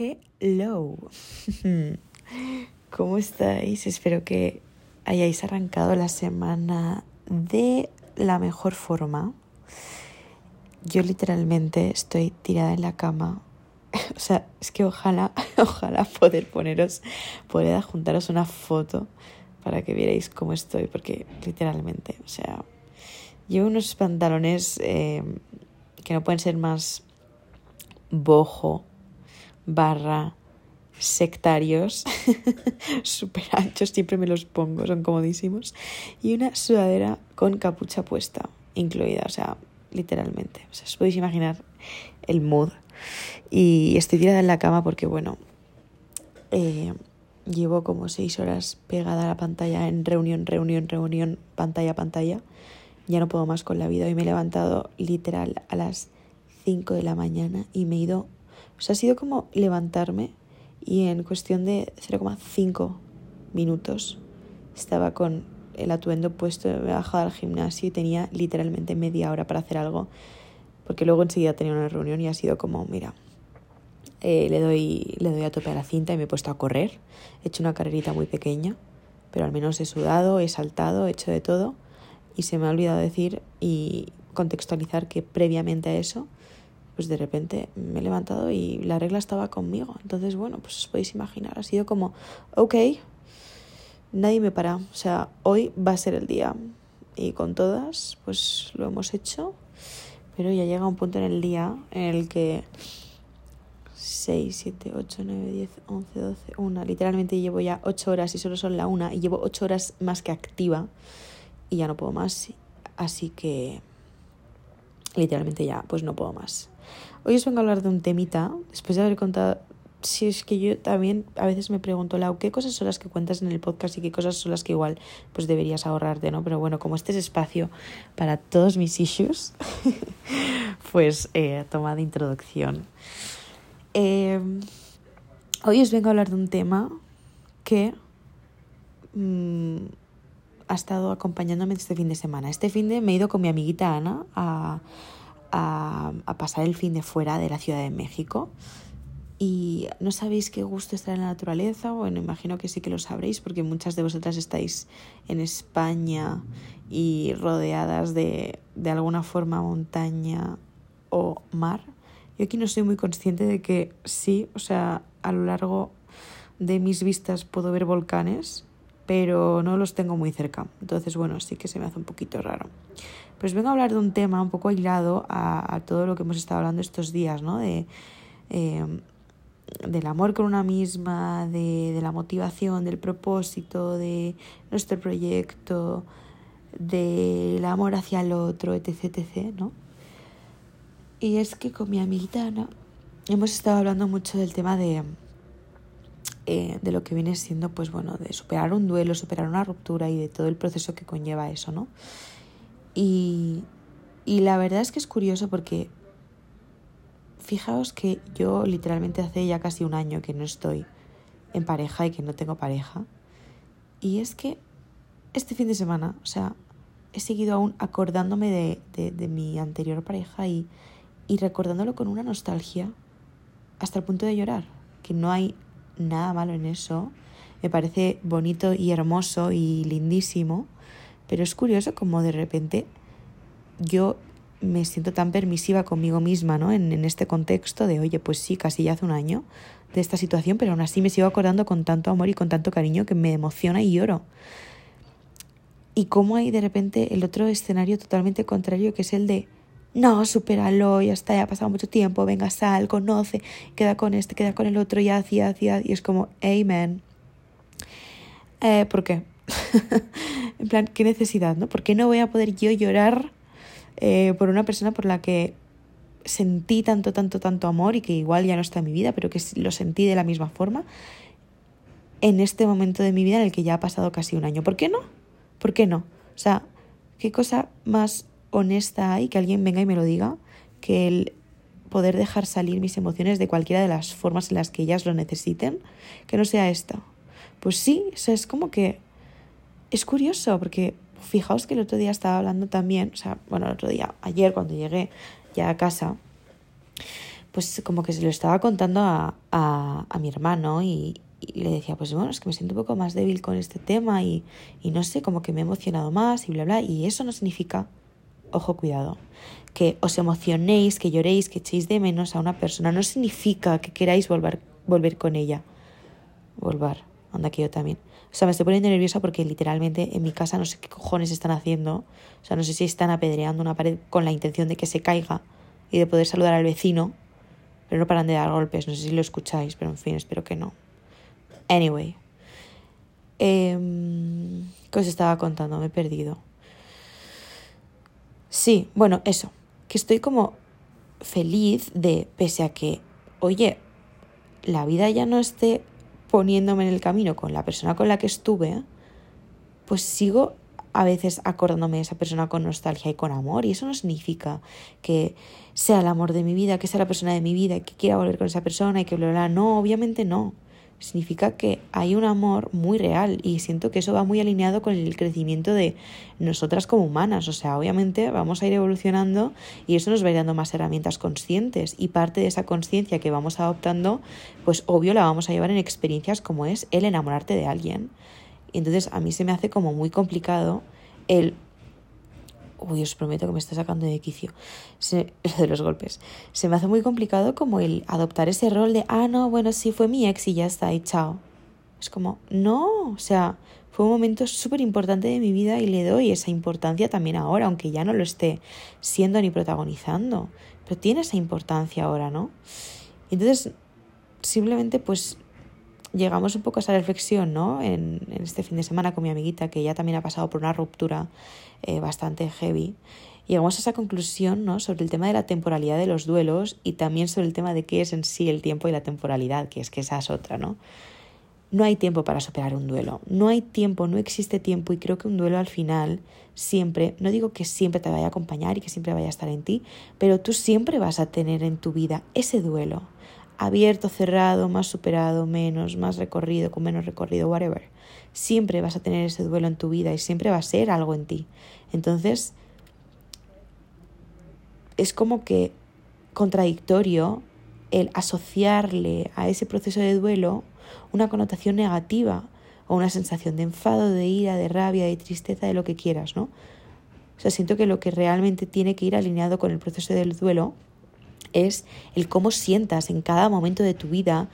Hello. ¿Cómo estáis? Espero que hayáis arrancado la semana de la mejor forma. Yo literalmente estoy tirada en la cama. O sea, es que ojalá, ojalá poder poneros, poder adjuntaros una foto para que vierais cómo estoy, porque literalmente, o sea, llevo unos pantalones eh, que no pueden ser más bojo barra sectarios súper anchos, siempre me los pongo, son comodísimos, y una sudadera con capucha puesta, incluida, o sea, literalmente, o sea, os podéis imaginar el mood. Y estoy tirada en la cama porque, bueno, eh, llevo como seis horas pegada a la pantalla en reunión, reunión, reunión, pantalla, pantalla. Ya no puedo más con la vida. Hoy me he levantado literal a las 5 de la mañana y me he ido... O ha sido como levantarme y en cuestión de 0,5 minutos estaba con el atuendo puesto, me bajado al gimnasio y tenía literalmente media hora para hacer algo, porque luego enseguida tenía una reunión y ha sido como, mira, eh, le, doy, le doy a tope a la cinta y me he puesto a correr, he hecho una carrerita muy pequeña, pero al menos he sudado, he saltado, he hecho de todo y se me ha olvidado decir y contextualizar que previamente a eso pues de repente me he levantado y la regla estaba conmigo. Entonces, bueno, pues os podéis imaginar, ha sido como, ok, nadie me para, o sea, hoy va a ser el día. Y con todas, pues lo hemos hecho, pero ya llega un punto en el día en el que 6, 7, 8, 9, 10, 11, 12, 1, literalmente llevo ya 8 horas y solo son la 1 y llevo 8 horas más que activa y ya no puedo más. Así que literalmente ya, pues no puedo más. Hoy os vengo a hablar de un temita, después de haber contado, si es que yo también a veces me pregunto, Lau, ¿qué cosas son las que cuentas en el podcast y qué cosas son las que igual pues deberías ahorrarte, ¿no? Pero bueno, como este es espacio para todos mis issues, pues eh, toma de introducción. Eh, hoy os vengo a hablar de un tema que mmm, ha estado acompañándome este fin de semana. Este fin de me he ido con mi amiguita Ana a a, pasar el fin de fuera de la Ciudad de México. Y no sabéis qué gusto estar en la naturaleza, bueno, imagino que sí que lo sabréis porque muchas de vosotras estáis en España y rodeadas de, de alguna forma montaña o mar. Yo aquí no soy muy consciente de que sí, o sea, a lo largo de mis vistas puedo ver volcanes, pero no los tengo muy cerca. Entonces, bueno, sí que se me hace un poquito raro. Pues vengo a hablar de un tema un poco aislado a, todo lo que hemos estado hablando estos días, ¿no? De, eh, del amor con una misma, de, de la motivación, del propósito, de nuestro proyecto, del amor hacia el otro, etc, etc, ¿no? Y es que con mi amiguita Ana hemos estado hablando mucho del tema de, eh, de lo que viene siendo, pues bueno, de superar un duelo, superar una ruptura y de todo el proceso que conlleva eso, ¿no? Y, y la verdad es que es curioso porque fijaos que yo literalmente hace ya casi un año que no estoy en pareja y que no tengo pareja. Y es que este fin de semana, o sea, he seguido aún acordándome de, de, de mi anterior pareja y, y recordándolo con una nostalgia hasta el punto de llorar, que no hay nada malo en eso. Me parece bonito y hermoso y lindísimo. Pero es curioso como de repente yo me siento tan permisiva conmigo misma, ¿no? En, en, este contexto de, oye, pues sí, casi ya hace un año de esta situación, pero aún así me sigo acordando con tanto amor y con tanto cariño que me emociona y lloro. Y cómo hay de repente el otro escenario totalmente contrario, que es el de, no, supéralo, ya está, ya ha pasado mucho tiempo, venga, sal, conoce, queda con este, queda con el otro, ya hacía, hacía, y es como, amen. Eh, ¿Por qué? en plan, ¿qué necesidad, no? ¿Por qué no voy a poder yo llorar eh, por una persona por la que sentí tanto, tanto, tanto amor y que igual ya no está en mi vida, pero que lo sentí de la misma forma en este momento de mi vida en el que ya ha pasado casi un año? ¿Por qué no? ¿Por qué no? O sea, ¿qué cosa más honesta hay que alguien venga y me lo diga que el poder dejar salir mis emociones de cualquiera de las formas en las que ellas lo necesiten, que no sea esta? Pues sí, o es como que es curioso porque fijaos que el otro día estaba hablando también, o sea, bueno, el otro día, ayer cuando llegué ya a casa, pues como que se lo estaba contando a, a, a mi hermano y, y, le decía, pues bueno, es que me siento un poco más débil con este tema y, y no sé, como que me he emocionado más y bla, bla. Y eso no significa, ojo, cuidado, que os emocionéis, que lloréis, que echéis de menos a una persona. No significa que queráis volver, volver con ella. Volver, anda que yo también. O sea, me estoy poniendo nerviosa porque literalmente en mi casa no sé qué cojones están haciendo. O sea, no sé si están apedreando una pared con la intención de que se caiga y de poder saludar al vecino, pero no paran de dar golpes. No sé si lo escucháis, pero en fin, espero que no. Anyway. Eh, ¿Qué os estaba contando? Me he perdido. Sí, bueno, eso. Que estoy como feliz de, pese a que, oye, la vida ya no esté poniéndome en el camino con la persona con la que estuve, pues sigo a veces acordándome de esa persona con nostalgia y con amor. Y eso no significa que sea el amor de mi vida, que sea la persona de mi vida, que quiera volver con esa persona y que bla, bla, No, obviamente no. Significa que hay un amor muy real y siento que eso va muy alineado con el crecimiento de nosotras como humanas. O sea, obviamente vamos a ir evolucionando y eso nos va a ir dando más herramientas conscientes y parte de esa conciencia que vamos adoptando, pues obvio la vamos a llevar en experiencias como es el enamorarte de alguien entonces a mí se me hace como muy complicado el... Uy, os prometo que me está sacando de quicio. Se, de los golpes. Se me hace muy complicado como el adoptar ese rol de, ah, no, bueno, sí, fue mi ex y ya está, y chao. Es como, no, o sea, fue un momento súper importante de mi vida y le doy esa importancia también ahora, aunque ya no lo esté siendo ni protagonizando. Pero tiene esa importancia ahora, ¿no? Entonces, simplemente pues llegamos un poco a esa reflexión, ¿no? En, este fin de semana con mi amiguita, que ya también ha pasado por una ruptura eh, bastante heavy. Llegamos a esa conclusión, ¿no? Sobre el tema de la temporalidad de los duelos y también sobre el tema de qué es en sí el tiempo y la temporalidad, que es que esa es otra, ¿no? No hay tiempo para superar un duelo. No hay tiempo, no existe tiempo y creo que un duelo al final siempre, no digo que siempre te vaya a acompañar y que siempre vaya a estar en ti, pero tú siempre vas a tener en tu vida ese duelo abierto, cerrado, más superado, menos, más recorrido, con menos recorrido, whatever. Siempre vas a tener ese duelo en tu vida y siempre va a ser algo en ti. Entonces, es como que contradictorio el asociarle a ese proceso de duelo una connotación negativa o una sensación de enfado, de ira, de rabia, de tristeza, de lo que quieras, ¿no? O sea, siento que lo que realmente tiene que ir alineado con el proceso del duelo es el cómo sientas en cada momento de tu vida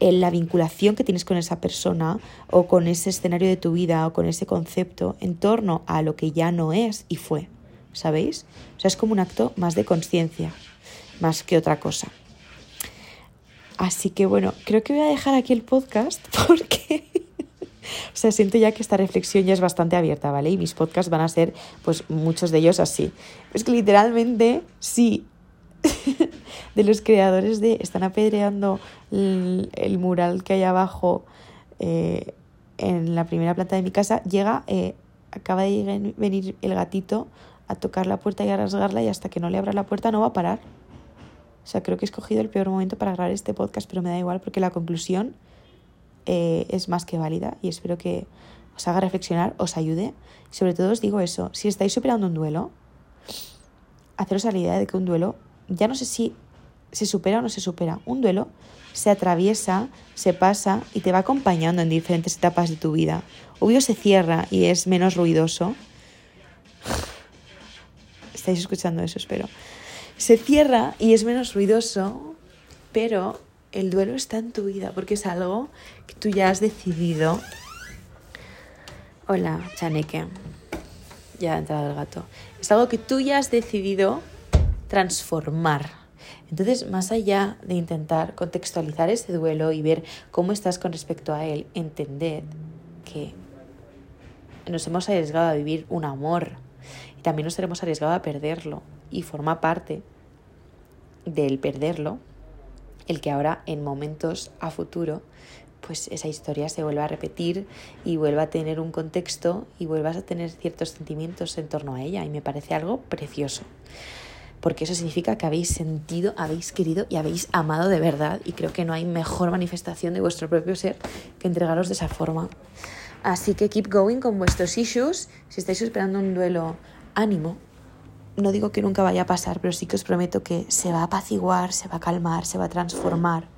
en la vinculación que tienes con esa persona o con ese escenario de tu vida o con ese concepto en torno a lo que ya no es y fue, ¿sabéis? O sea, es como un acto más de conciencia, más que otra cosa. Así que bueno, creo que voy a dejar aquí el podcast porque... o sea, siento ya que esta reflexión ya es bastante abierta, ¿vale? Y mis podcasts van a ser, pues, muchos de ellos así. Es que literalmente, sí, de los creadores de están apedreando el, mural que hay abajo eh, en la primera planta de mi casa, llega, eh, acaba de venir el gatito a tocar la puerta y a rasgarla y hasta que no le abra la puerta no va a parar. O sea, creo que he escogido el peor momento para grabar este podcast, pero me da igual porque la conclusión eh, es más que válida y espero que os haga reflexionar, os ayude. sobre todo os digo eso, si estáis superando un duelo, haceros la idea de que un duelo ya no sé si se supera o no se supera. Un duelo se atraviesa, se pasa y te va acompañando en diferentes etapas de tu vida. Obvio se cierra y es menos ruidoso. Estáis escuchando eso, espero. Se cierra y es menos ruidoso, pero el duelo está en tu vida porque es algo que tú ya has decidido. Hola, Chaneque. Ya ha entrado el gato. Es algo que tú ya has decidido transformar. Entonces, más allá de intentar contextualizar ese duelo y ver cómo estás con respecto a él, entended que nos hemos arriesgado a vivir un amor y también nos hemos arriesgado a perderlo. Y forma parte del perderlo el que ahora en momentos a futuro pues esa historia se vuelva a repetir y vuelva a tener un contexto y vuelvas a tener ciertos sentimientos en torno a ella. Y me parece algo precioso porque eso significa que habéis sentido, habéis querido y habéis amado de verdad. Y creo que no hay mejor manifestación de vuestro propio ser que entregaros de esa forma. Así que keep going con vuestros issues. Si estáis esperando un duelo, ánimo. no digo que nunca vaya a pasar, pero sí que os prometo que se va a apaciguar, se va a calmar, se va a transformar.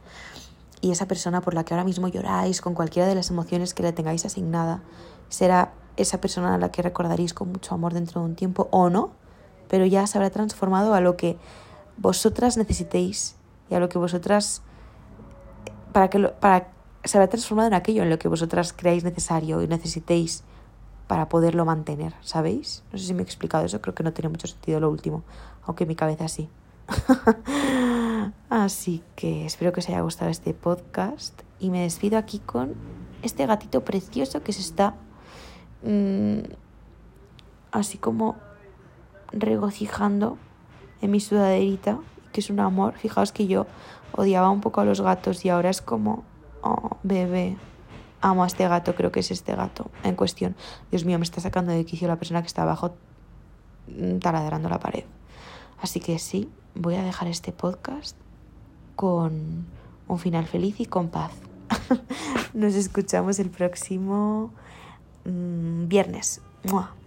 Y esa persona por la que ahora mismo lloráis, con cualquiera de las emociones que le tengáis asignada, será esa persona a la que recordaréis con mucho amor dentro de un tiempo o no, pero ya se habrá transformado a lo que vosotras necesitéis y a lo que vosotras para que para se habrá transformado en aquello en lo que vosotras creáis necesario y necesitéis para poderlo mantener, ¿sabéis? No sé si me he explicado eso, creo que no tiene mucho sentido lo último, aunque mi cabeza sí. Así que espero que os haya gustado este podcast y me despido aquí con este gatito precioso que se está mm, así como regocijando en mi sudaderita, que es un amor. Fijaos que yo odiaba un poco a los gatos y ahora es como, oh, bebé, amo a este gato, creo que es este gato en cuestión. Dios mío, me está sacando de quicio la persona que está abajo mm, taladrando la pared. Así que sí, voy a dejar este podcast con un final feliz y con paz. Nos escuchamos el próximo mm, viernes. ¡Mua!